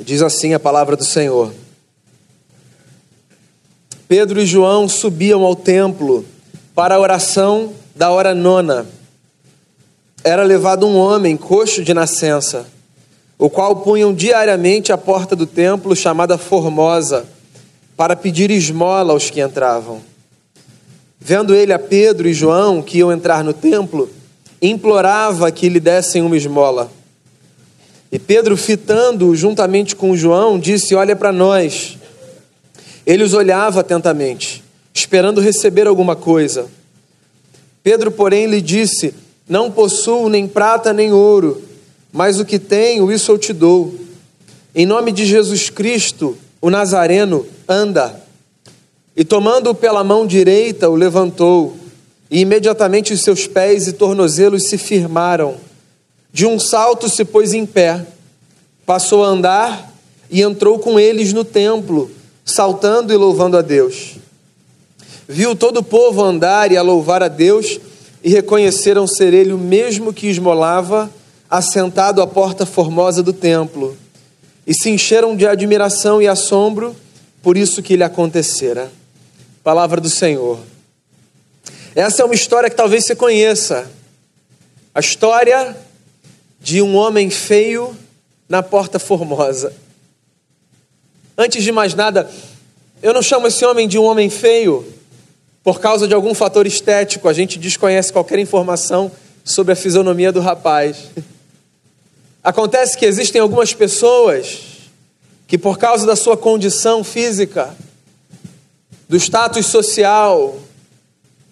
Diz assim a palavra do Senhor. Pedro e João subiam ao templo para a oração da hora nona. Era levado um homem coxo de nascença, o qual punham diariamente à porta do templo chamada Formosa, para pedir esmola aos que entravam. Vendo ele a Pedro e João que iam entrar no templo, implorava que lhe dessem uma esmola. E Pedro, fitando juntamente com João, disse: Olha para nós. Ele os olhava atentamente, esperando receber alguma coisa. Pedro, porém, lhe disse: Não possuo nem prata nem ouro, mas o que tenho, isso eu te dou. Em nome de Jesus Cristo, o Nazareno, anda. E tomando-o pela mão direita, o levantou, e imediatamente os seus pés e tornozelos se firmaram de um salto se pôs em pé, passou a andar e entrou com eles no templo, saltando e louvando a Deus. Viu todo o povo andar e a louvar a Deus e reconheceram ser ele o mesmo que esmolava, assentado à porta formosa do templo. E se encheram de admiração e assombro por isso que lhe acontecera. Palavra do Senhor. Essa é uma história que talvez você conheça. A história de um homem feio na porta formosa. Antes de mais nada, eu não chamo esse homem de um homem feio por causa de algum fator estético, a gente desconhece qualquer informação sobre a fisionomia do rapaz. Acontece que existem algumas pessoas que, por causa da sua condição física, do status social,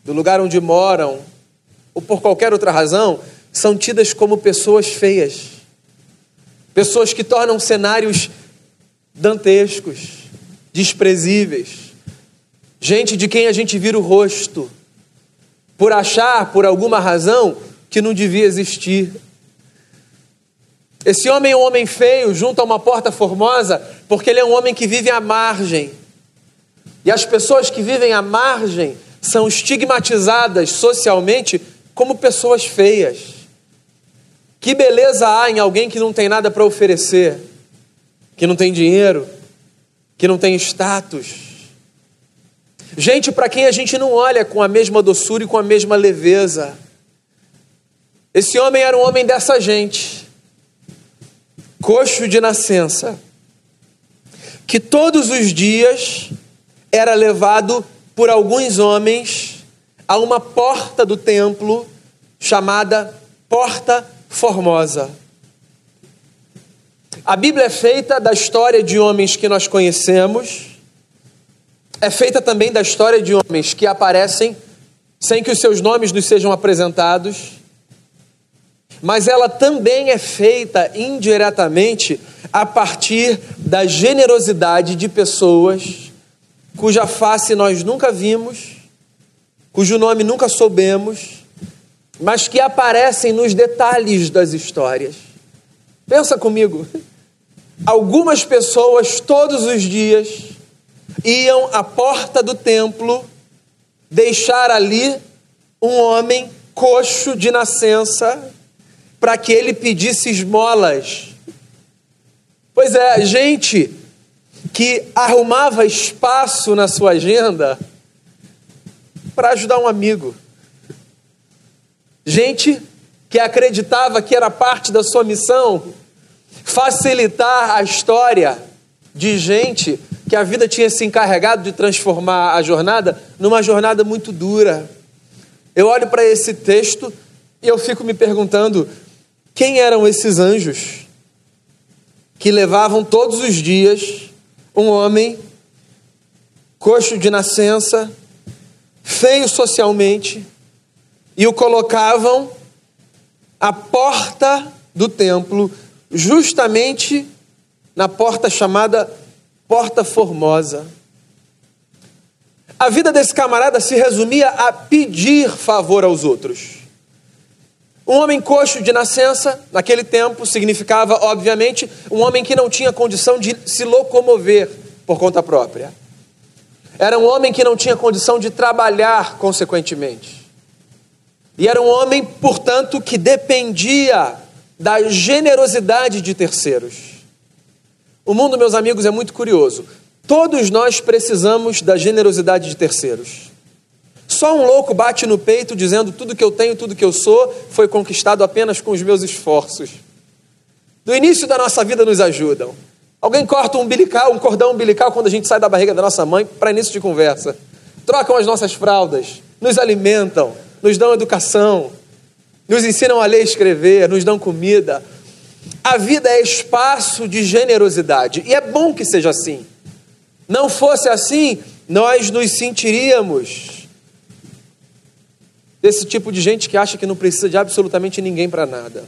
do lugar onde moram, ou por qualquer outra razão, são tidas como pessoas feias, pessoas que tornam cenários dantescos, desprezíveis, gente de quem a gente vira o rosto, por achar, por alguma razão, que não devia existir. Esse homem é um homem feio, junto a uma porta formosa, porque ele é um homem que vive à margem. E as pessoas que vivem à margem são estigmatizadas socialmente como pessoas feias. Que beleza há em alguém que não tem nada para oferecer, que não tem dinheiro, que não tem status. Gente para quem a gente não olha com a mesma doçura e com a mesma leveza. Esse homem era um homem dessa gente, coxo de nascença, que todos os dias era levado por alguns homens a uma porta do templo chamada Porta formosa. A Bíblia é feita da história de homens que nós conhecemos, é feita também da história de homens que aparecem sem que os seus nomes nos sejam apresentados, mas ela também é feita indiretamente a partir da generosidade de pessoas cuja face nós nunca vimos, cujo nome nunca soubemos, mas que aparecem nos detalhes das histórias. Pensa comigo. Algumas pessoas todos os dias iam à porta do templo deixar ali um homem coxo de nascença para que ele pedisse esmolas. Pois é, gente que arrumava espaço na sua agenda para ajudar um amigo. Gente que acreditava que era parte da sua missão facilitar a história de gente que a vida tinha se encarregado de transformar a jornada numa jornada muito dura. Eu olho para esse texto e eu fico me perguntando quem eram esses anjos que levavam todos os dias um homem coxo de nascença, feio socialmente, e o colocavam à porta do templo, justamente na porta chamada Porta Formosa. A vida desse camarada se resumia a pedir favor aos outros. Um homem coxo de nascença, naquele tempo, significava, obviamente, um homem que não tinha condição de se locomover por conta própria. Era um homem que não tinha condição de trabalhar, consequentemente. E era um homem, portanto, que dependia da generosidade de terceiros. O mundo, meus amigos, é muito curioso. Todos nós precisamos da generosidade de terceiros. Só um louco bate no peito dizendo tudo que eu tenho, tudo que eu sou foi conquistado apenas com os meus esforços. Do início da nossa vida nos ajudam. Alguém corta um umbilical, um cordão umbilical quando a gente sai da barriga da nossa mãe para início de conversa. Trocam as nossas fraldas, nos alimentam, nos dão educação, nos ensinam a ler e escrever, nos dão comida. A vida é espaço de generosidade e é bom que seja assim. Não fosse assim, nós nos sentiríamos desse tipo de gente que acha que não precisa de absolutamente ninguém para nada.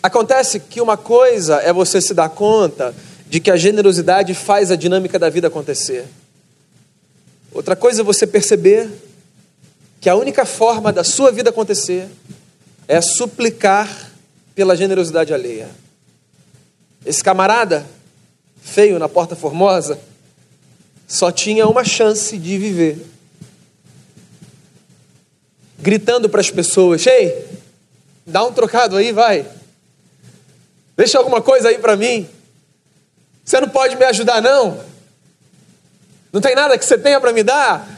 Acontece que uma coisa é você se dar conta de que a generosidade faz a dinâmica da vida acontecer. Outra coisa é você perceber que a única forma da sua vida acontecer é suplicar pela generosidade alheia. Esse camarada feio na Porta Formosa, só tinha uma chance de viver. Gritando para as pessoas: Ei, dá um trocado aí, vai. Deixa alguma coisa aí para mim. Você não pode me ajudar, não? Não tem nada que você tenha para me dar?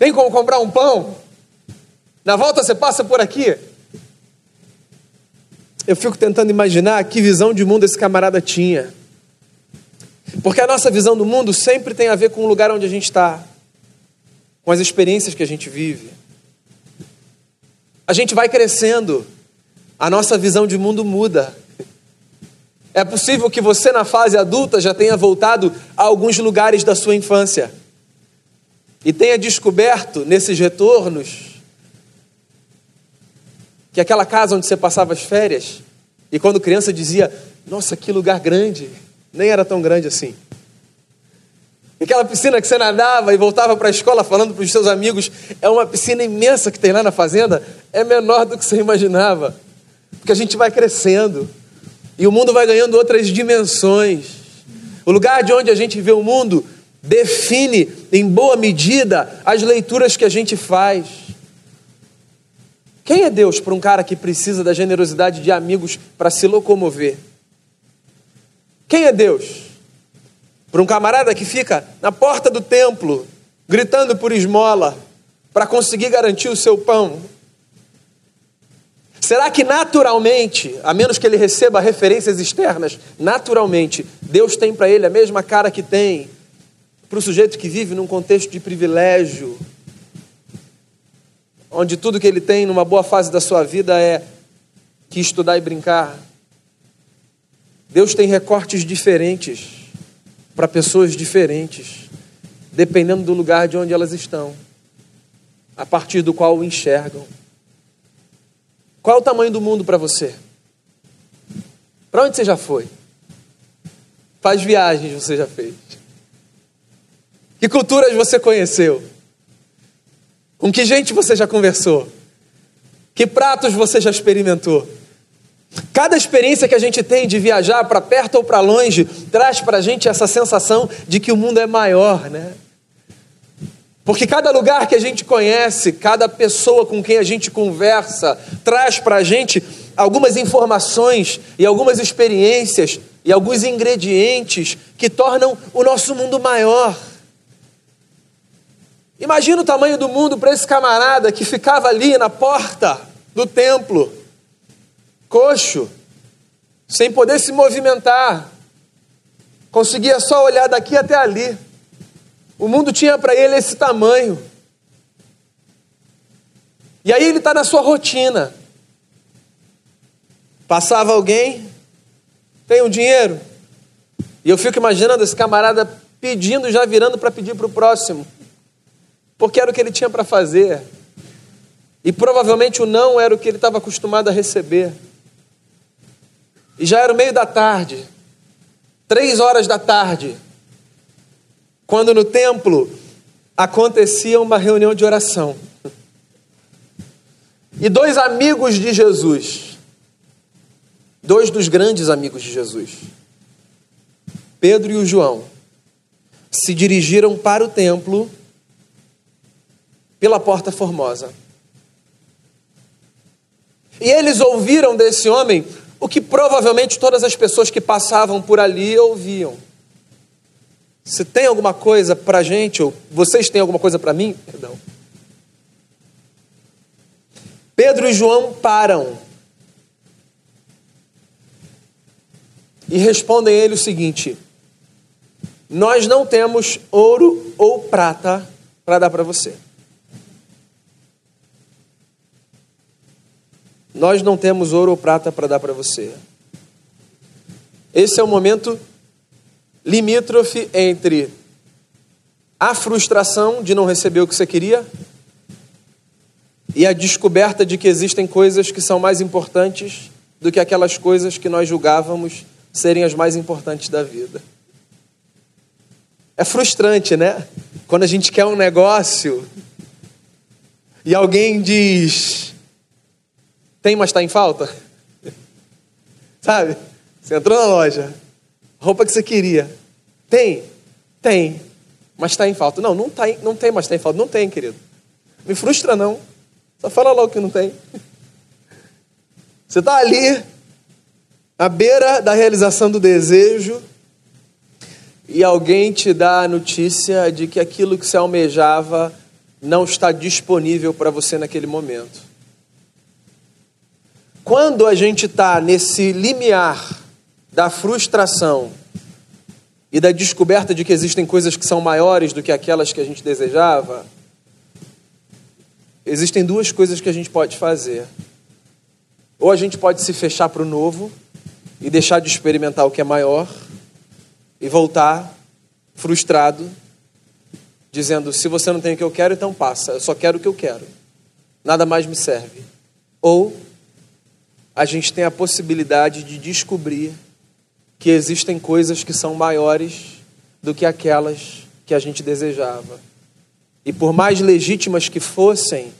Tem como comprar um pão? Na volta você passa por aqui. Eu fico tentando imaginar que visão de mundo esse camarada tinha. Porque a nossa visão do mundo sempre tem a ver com o lugar onde a gente está, com as experiências que a gente vive. A gente vai crescendo, a nossa visão de mundo muda. É possível que você, na fase adulta, já tenha voltado a alguns lugares da sua infância e tenha descoberto nesses retornos que aquela casa onde você passava as férias e quando criança dizia: Nossa, que lugar grande nem era tão grande assim. Aquela piscina que você nadava e voltava para a escola falando para os seus amigos, é uma piscina imensa que tem lá na fazenda, é menor do que você imaginava. Porque a gente vai crescendo e o mundo vai ganhando outras dimensões. O lugar de onde a gente vê o mundo define, em boa medida, as leituras que a gente faz. Quem é Deus para um cara que precisa da generosidade de amigos para se locomover? Quem é Deus? Para um camarada que fica na porta do templo, gritando por esmola, para conseguir garantir o seu pão. Será que naturalmente, a menos que ele receba referências externas, naturalmente, Deus tem para ele a mesma cara que tem para o sujeito que vive num contexto de privilégio, onde tudo que ele tem numa boa fase da sua vida é que estudar e brincar? Deus tem recortes diferentes para pessoas diferentes, dependendo do lugar de onde elas estão, a partir do qual o enxergam. Qual é o tamanho do mundo para você? Para onde você já foi? Quais viagens você já fez? Que culturas você conheceu? Com que gente você já conversou? Que pratos você já experimentou? Cada experiência que a gente tem de viajar para perto ou para longe traz para a gente essa sensação de que o mundo é maior, né? Porque cada lugar que a gente conhece, cada pessoa com quem a gente conversa, traz para a gente algumas informações e algumas experiências e alguns ingredientes que tornam o nosso mundo maior. Imagina o tamanho do mundo para esse camarada que ficava ali na porta do templo coxo, sem poder se movimentar, conseguia só olhar daqui até ali. O mundo tinha para ele esse tamanho. E aí ele está na sua rotina. Passava alguém, tem um dinheiro. E eu fico imaginando esse camarada pedindo, já virando para pedir para o próximo. Porque era o que ele tinha para fazer. E provavelmente o não era o que ele estava acostumado a receber. E já era o meio da tarde, três horas da tarde, quando no templo acontecia uma reunião de oração. E dois amigos de Jesus, dois dos grandes amigos de Jesus, Pedro e o João, se dirigiram para o templo pela porta formosa. E eles ouviram desse homem o que provavelmente todas as pessoas que passavam por ali ouviam. Se tem alguma coisa para gente, ou vocês têm alguma coisa para mim, perdão. Pedro e João param e respondem a ele o seguinte: Nós não temos ouro ou prata para dar para você. Nós não temos ouro ou prata para dar para você. Esse é o momento limítrofe entre a frustração de não receber o que você queria e a descoberta de que existem coisas que são mais importantes do que aquelas coisas que nós julgávamos serem as mais importantes da vida. É frustrante, né? Quando a gente quer um negócio e alguém diz: tem, mas está em falta? Sabe? Você entrou na loja, roupa que você queria. Tem? Tem, mas está em falta. Não, não, tá, não tem, mas está em falta. Não tem, querido. Me frustra, não. Só fala logo que não tem. Você está ali, à beira da realização do desejo, e alguém te dá a notícia de que aquilo que você almejava não está disponível para você naquele momento. Quando a gente está nesse limiar da frustração e da descoberta de que existem coisas que são maiores do que aquelas que a gente desejava, existem duas coisas que a gente pode fazer. Ou a gente pode se fechar para o novo e deixar de experimentar o que é maior e voltar frustrado, dizendo: se você não tem o que eu quero, então passa, eu só quero o que eu quero, nada mais me serve. Ou a gente tem a possibilidade de descobrir que existem coisas que são maiores do que aquelas que a gente desejava. E por mais legítimas que fossem,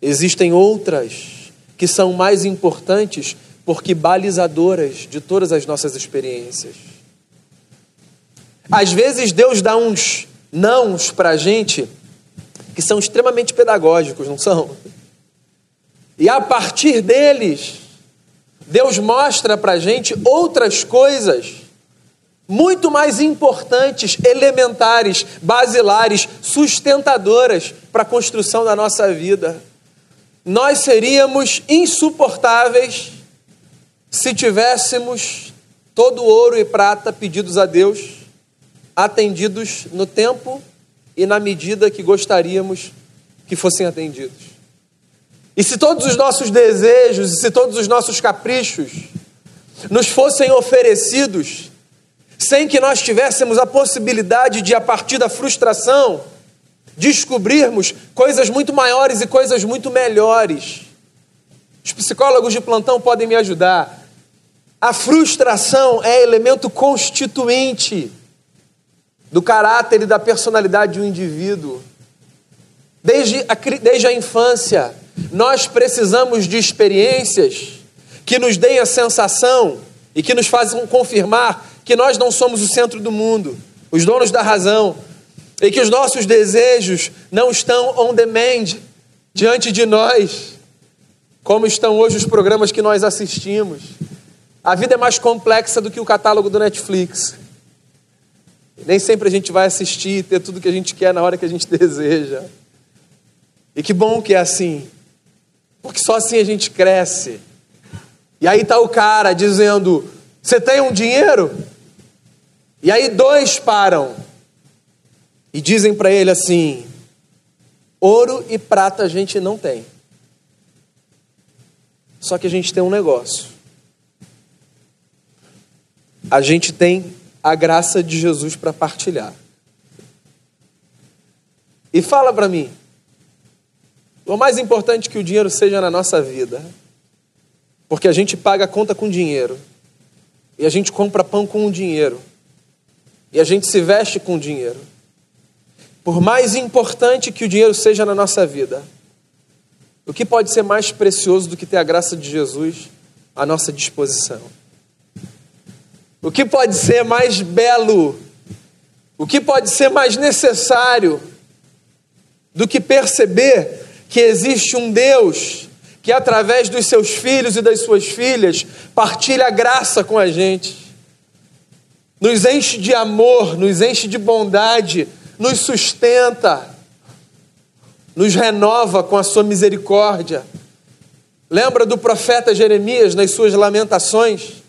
existem outras que são mais importantes porque balizadoras de todas as nossas experiências. Às vezes Deus dá uns nãos para a gente que são extremamente pedagógicos, não são? E a partir deles, Deus mostra para a gente outras coisas muito mais importantes, elementares, basilares, sustentadoras para a construção da nossa vida. Nós seríamos insuportáveis se tivéssemos todo ouro e prata pedidos a Deus, atendidos no tempo e na medida que gostaríamos que fossem atendidos. E se todos os nossos desejos, e se todos os nossos caprichos nos fossem oferecidos, sem que nós tivéssemos a possibilidade de, a partir da frustração, descobrirmos coisas muito maiores e coisas muito melhores. Os psicólogos de plantão podem me ajudar. A frustração é elemento constituinte do caráter e da personalidade de um indivíduo. Desde a, desde a infância, nós precisamos de experiências que nos deem a sensação e que nos façam confirmar que nós não somos o centro do mundo, os donos da razão, e que os nossos desejos não estão on demand diante de nós, como estão hoje os programas que nós assistimos. A vida é mais complexa do que o catálogo do Netflix. Nem sempre a gente vai assistir e ter tudo que a gente quer na hora que a gente deseja. E que bom que é assim. Porque só assim a gente cresce. E aí está o cara dizendo: Você tem um dinheiro? E aí dois param e dizem para ele assim: Ouro e prata a gente não tem. Só que a gente tem um negócio. A gente tem a graça de Jesus para partilhar. E fala para mim, o mais importante que o dinheiro seja na nossa vida, porque a gente paga a conta com dinheiro, e a gente compra pão com o dinheiro, e a gente se veste com dinheiro. Por mais importante que o dinheiro seja na nossa vida, o que pode ser mais precioso do que ter a graça de Jesus à nossa disposição? O que pode ser mais belo? O que pode ser mais necessário do que perceber que existe um Deus que através dos seus filhos e das suas filhas partilha a graça com a gente, nos enche de amor, nos enche de bondade, nos sustenta, nos renova com a sua misericórdia. Lembra do profeta Jeremias nas suas lamentações?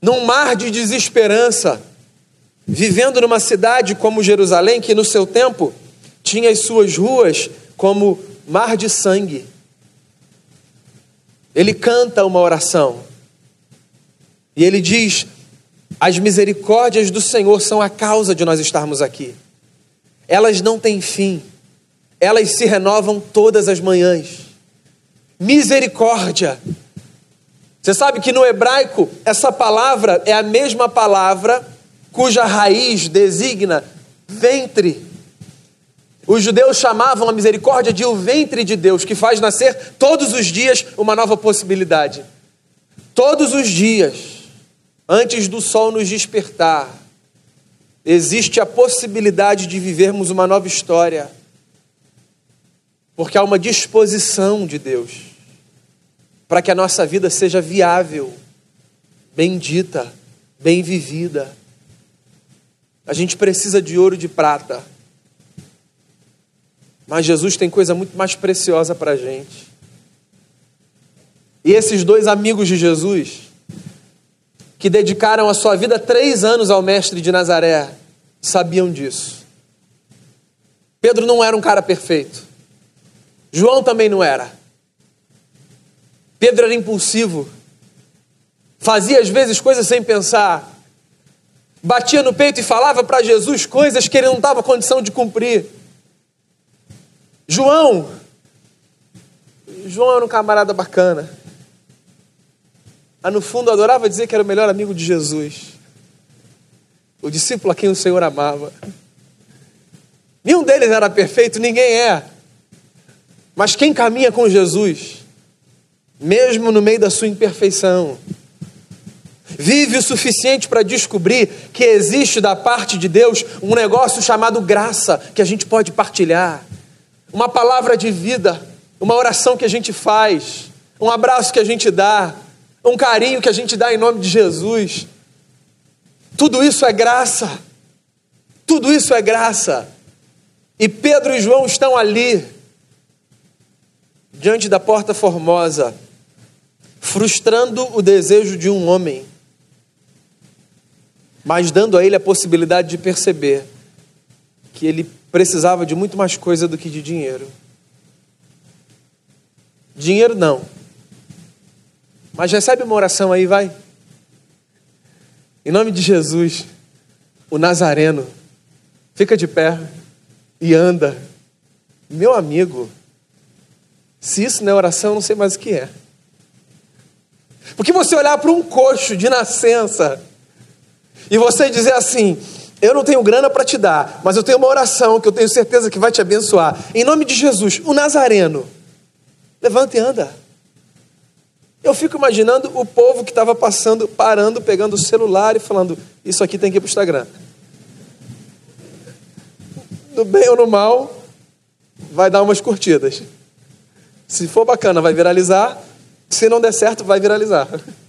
Num mar de desesperança, vivendo numa cidade como Jerusalém, que no seu tempo tinha as suas ruas como mar de sangue. Ele canta uma oração e ele diz: As misericórdias do Senhor são a causa de nós estarmos aqui. Elas não têm fim, elas se renovam todas as manhãs. Misericórdia. Você sabe que no hebraico essa palavra é a mesma palavra cuja raiz designa ventre. Os judeus chamavam a misericórdia de o ventre de Deus, que faz nascer todos os dias uma nova possibilidade. Todos os dias, antes do sol nos despertar, existe a possibilidade de vivermos uma nova história, porque há uma disposição de Deus para que a nossa vida seja viável, bendita, bem vivida. A gente precisa de ouro e de prata. Mas Jesus tem coisa muito mais preciosa para a gente. E esses dois amigos de Jesus, que dedicaram a sua vida três anos ao Mestre de Nazaré, sabiam disso. Pedro não era um cara perfeito. João também não era. Pedro era impulsivo. Fazia às vezes coisas sem pensar batia no peito e falava para Jesus coisas que ele não estava condição de cumprir. João, João era um camarada bacana. Mas no fundo adorava dizer que era o melhor amigo de Jesus. O discípulo a quem o Senhor amava. Nenhum deles era perfeito, ninguém é. Mas quem caminha com Jesus, mesmo no meio da sua imperfeição, vive o suficiente para descobrir que existe da parte de Deus um negócio chamado graça que a gente pode partilhar, uma palavra de vida, uma oração que a gente faz, um abraço que a gente dá, um carinho que a gente dá em nome de Jesus. Tudo isso é graça. Tudo isso é graça. E Pedro e João estão ali, diante da porta formosa, frustrando o desejo de um homem mas dando a ele a possibilidade de perceber que ele precisava de muito mais coisa do que de dinheiro. Dinheiro não. Mas recebe uma oração aí, vai. Em nome de Jesus, o Nazareno, fica de pé e anda. Meu amigo, se isso não é oração, eu não sei mais o que é. Porque você olhar para um coxo de nascença, e você dizer assim: eu não tenho grana para te dar, mas eu tenho uma oração que eu tenho certeza que vai te abençoar. Em nome de Jesus, o Nazareno, levanta e anda. Eu fico imaginando o povo que estava passando, parando, pegando o celular e falando: Isso aqui tem que ir para o Instagram. No bem ou no mal, vai dar umas curtidas. Se for bacana, vai viralizar. Se não der certo, vai viralizar.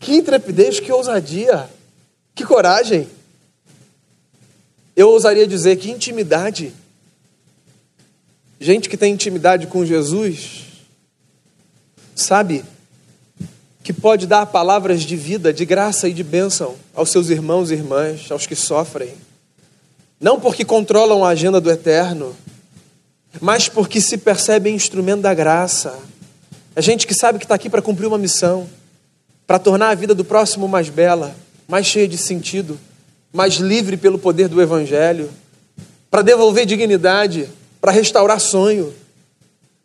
Que intrepidez, que ousadia. Que coragem! Eu ousaria dizer que intimidade. Gente que tem intimidade com Jesus, sabe que pode dar palavras de vida, de graça e de bênção aos seus irmãos e irmãs, aos que sofrem. Não porque controlam a agenda do eterno, mas porque se percebem instrumento da graça. É gente que sabe que está aqui para cumprir uma missão, para tornar a vida do próximo mais bela mais cheia de sentido, mais livre pelo poder do Evangelho, para devolver dignidade, para restaurar sonho,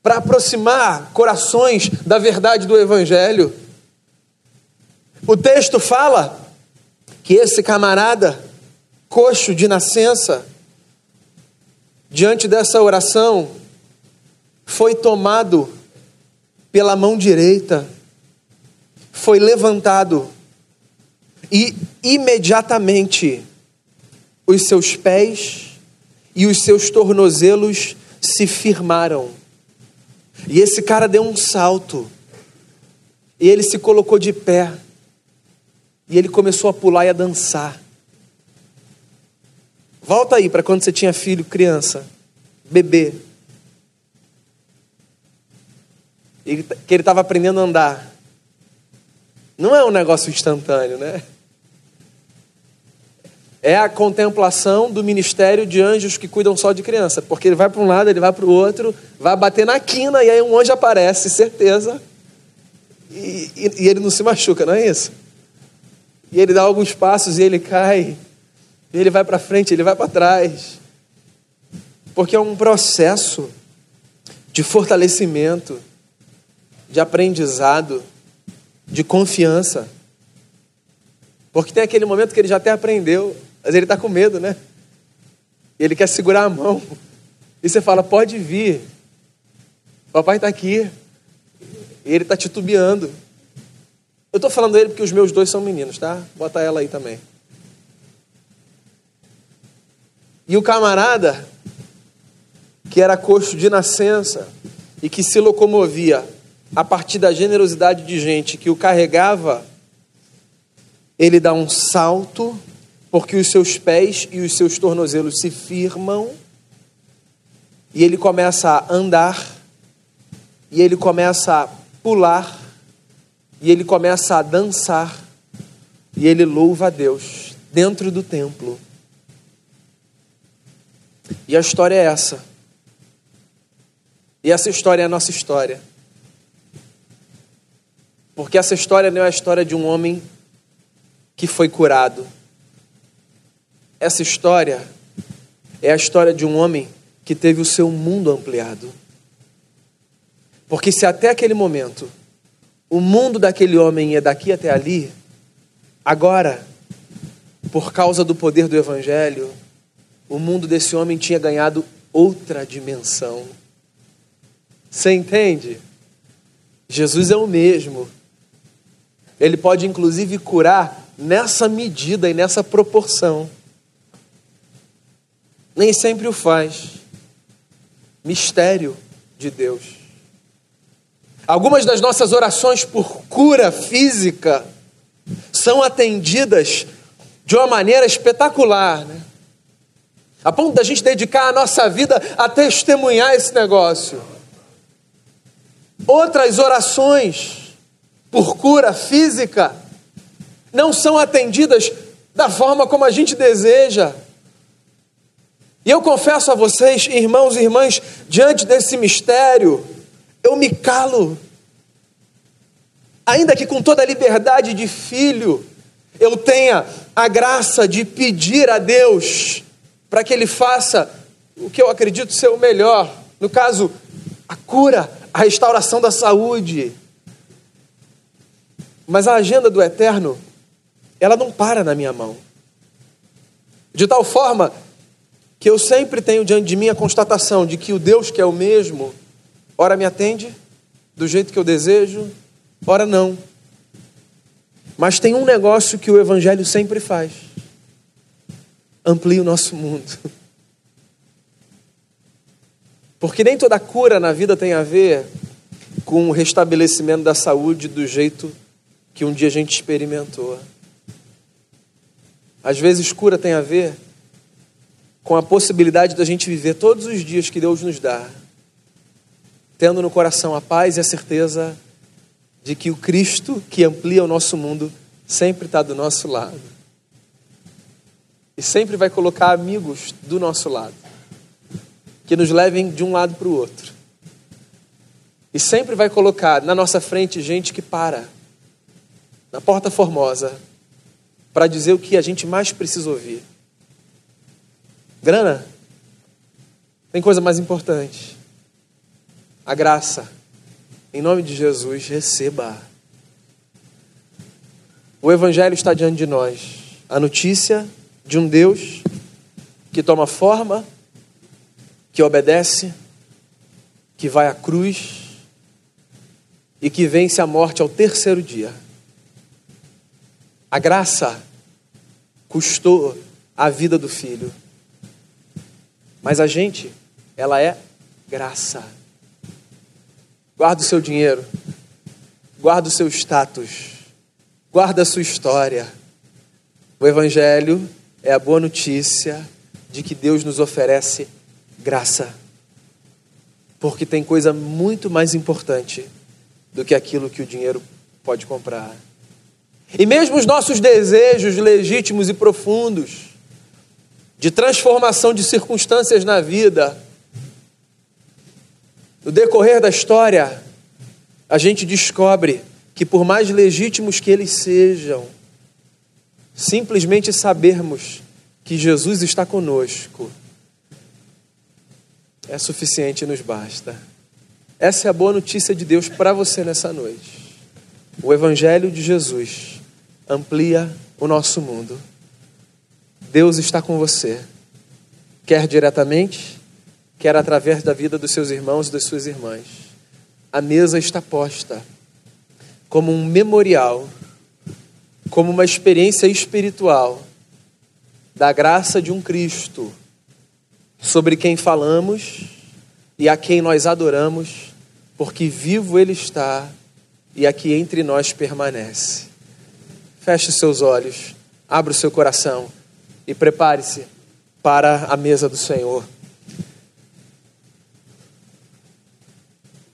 para aproximar corações da verdade do Evangelho. O texto fala que esse camarada, coxo de nascença, diante dessa oração, foi tomado pela mão direita, foi levantado e imediatamente os seus pés e os seus tornozelos se firmaram. E esse cara deu um salto. E ele se colocou de pé. E ele começou a pular e a dançar. Volta aí para quando você tinha filho, criança, bebê. Que ele estava aprendendo a andar. Não é um negócio instantâneo, né? É a contemplação do ministério de anjos que cuidam só de criança. Porque ele vai para um lado, ele vai para o outro, vai bater na quina e aí um anjo aparece, certeza. E, e, e ele não se machuca, não é isso? E ele dá alguns passos e ele cai. E ele vai para frente, ele vai para trás. Porque é um processo de fortalecimento, de aprendizado, de confiança. Porque tem aquele momento que ele já até aprendeu, mas ele está com medo, né? Ele quer segurar a mão. E você fala: pode vir, papai está aqui. E ele está titubeando. Eu estou falando ele porque os meus dois são meninos, tá? Bota ela aí também. E o camarada, que era coxo de nascença e que se locomovia a partir da generosidade de gente que o carregava, ele dá um salto, porque os seus pés e os seus tornozelos se firmam, e ele começa a andar, e ele começa a pular, e ele começa a dançar, e ele louva a Deus dentro do templo. E a história é essa. E essa história é a nossa história. Porque essa história não é a história de um homem que foi curado. Essa história é a história de um homem que teve o seu mundo ampliado. Porque se até aquele momento o mundo daquele homem ia daqui até ali, agora, por causa do poder do Evangelho, o mundo desse homem tinha ganhado outra dimensão. Você entende? Jesus é o mesmo. Ele pode inclusive curar nessa medida e nessa proporção. Nem sempre o faz. Mistério de Deus. Algumas das nossas orações por cura física são atendidas de uma maneira espetacular, né? a ponto da gente dedicar a nossa vida a testemunhar esse negócio. Outras orações por cura física não são atendidas da forma como a gente deseja. E eu confesso a vocês, irmãos e irmãs, diante desse mistério, eu me calo. Ainda que com toda a liberdade de filho, eu tenha a graça de pedir a Deus para que Ele faça o que eu acredito ser o melhor. No caso, a cura, a restauração da saúde. Mas a agenda do eterno, ela não para na minha mão. De tal forma que eu sempre tenho diante de mim a constatação de que o Deus que é o mesmo, ora me atende do jeito que eu desejo, ora não. Mas tem um negócio que o Evangelho sempre faz: amplia o nosso mundo. Porque nem toda cura na vida tem a ver com o restabelecimento da saúde do jeito que um dia a gente experimentou. Às vezes, cura tem a ver com a possibilidade da gente viver todos os dias que Deus nos dá tendo no coração a paz e a certeza de que o Cristo que amplia o nosso mundo sempre está do nosso lado. E sempre vai colocar amigos do nosso lado, que nos levem de um lado para o outro. E sempre vai colocar na nossa frente gente que para, na porta formosa, para dizer o que a gente mais precisa ouvir. Grana? Tem coisa mais importante a graça. Em nome de Jesus, receba. O Evangelho está diante de nós. A notícia de um Deus que toma forma, que obedece, que vai à cruz e que vence a morte ao terceiro dia. A graça custou a vida do filho. Mas a gente, ela é graça. Guarda o seu dinheiro. Guarda o seu status. Guarda a sua história. O Evangelho é a boa notícia de que Deus nos oferece graça. Porque tem coisa muito mais importante do que aquilo que o dinheiro pode comprar. E mesmo os nossos desejos legítimos e profundos de transformação de circunstâncias na vida, no decorrer da história, a gente descobre que, por mais legítimos que eles sejam, simplesmente sabermos que Jesus está conosco é suficiente e nos basta. Essa é a boa notícia de Deus para você nessa noite. O Evangelho de Jesus amplia o nosso mundo. Deus está com você, quer diretamente, quer através da vida dos seus irmãos e das suas irmãs. A mesa está posta como um memorial, como uma experiência espiritual da graça de um Cristo sobre quem falamos e a quem nós adoramos, porque vivo Ele está e aqui entre nós permanece. Feche seus olhos, abra o seu coração e prepare-se para a mesa do Senhor.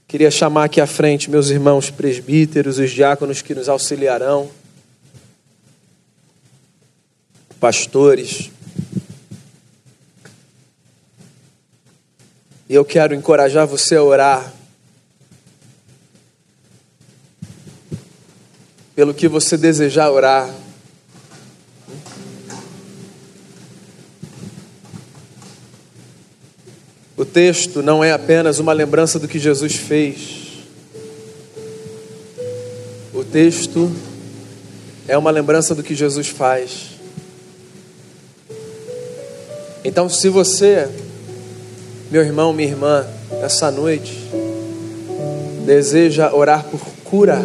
Queria chamar aqui à frente meus irmãos presbíteros, os diáconos que nos auxiliarão, pastores. E eu quero encorajar você a orar pelo que você desejar orar. O texto não é apenas uma lembrança do que Jesus fez. O texto é uma lembrança do que Jesus faz. Então, se você, meu irmão, minha irmã, essa noite, deseja orar por cura,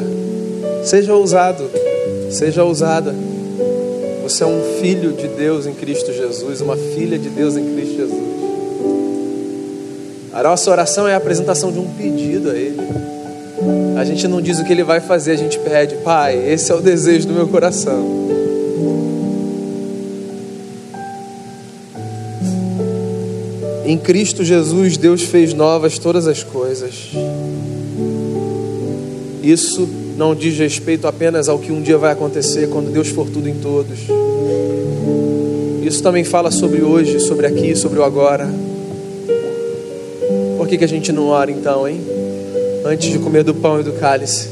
Seja ousado, seja ousada. Você é um filho de Deus em Cristo Jesus, uma filha de Deus em Cristo Jesus. A nossa oração é a apresentação de um pedido a Ele. A gente não diz o que Ele vai fazer, a gente pede, Pai, esse é o desejo do meu coração. Em Cristo Jesus, Deus fez novas todas as coisas. Isso não diz respeito apenas ao que um dia vai acontecer quando Deus for tudo em todos. Isso também fala sobre hoje, sobre aqui, sobre o agora. Por que, que a gente não ora então, hein? Antes de comer do pão e do cálice,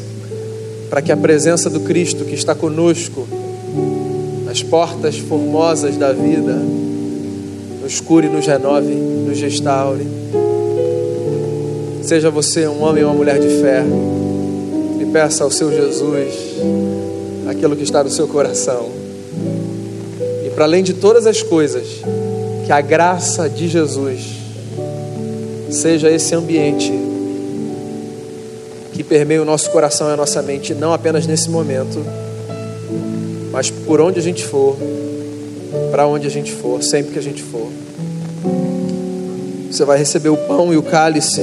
para que a presença do Cristo que está conosco, as portas formosas da vida, nos cure, nos renove, nos restaure. Seja você um homem ou uma mulher de fé peça ao seu Jesus aquilo que está no seu coração. E para além de todas as coisas, que a graça de Jesus seja esse ambiente que permeia o nosso coração e a nossa mente, não apenas nesse momento, mas por onde a gente for, para onde a gente for, sempre que a gente for. Você vai receber o pão e o cálice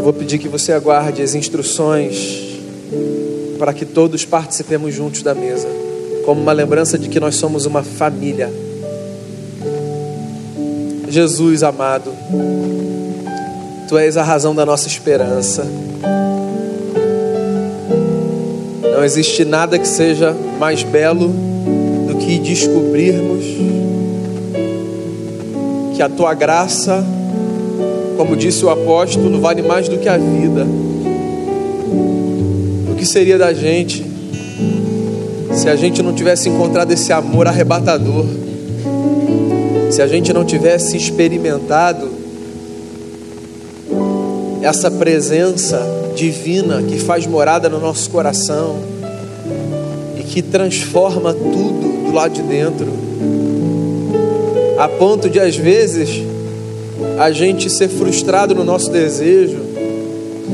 eu vou pedir que você aguarde as instruções para que todos participemos juntos da mesa, como uma lembrança de que nós somos uma família. Jesus amado, Tu és a razão da nossa esperança. Não existe nada que seja mais belo do que descobrirmos que a Tua graça como disse o apóstolo, vale mais do que a vida. O que seria da gente se a gente não tivesse encontrado esse amor arrebatador? Se a gente não tivesse experimentado essa presença divina que faz morada no nosso coração e que transforma tudo do lado de dentro, a ponto de às vezes a gente ser frustrado no nosso desejo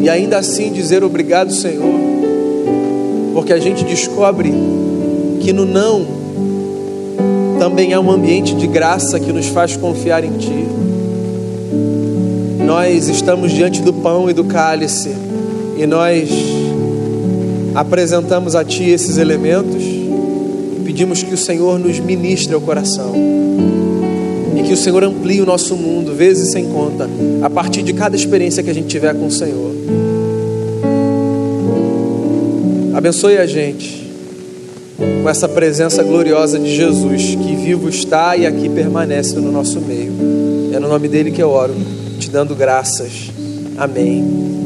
e ainda assim dizer obrigado, Senhor, porque a gente descobre que no não também há um ambiente de graça que nos faz confiar em Ti. nós estamos diante do pão e do cálice e nós apresentamos a Ti esses elementos e pedimos que o Senhor nos ministre ao coração e que o Senhor amplie o nosso mundo, vezes sem conta, a partir de cada experiência que a gente tiver com o Senhor. Abençoe a gente com essa presença gloriosa de Jesus, que vivo está e aqui permanece no nosso meio. É no nome dele que eu oro, te dando graças. Amém.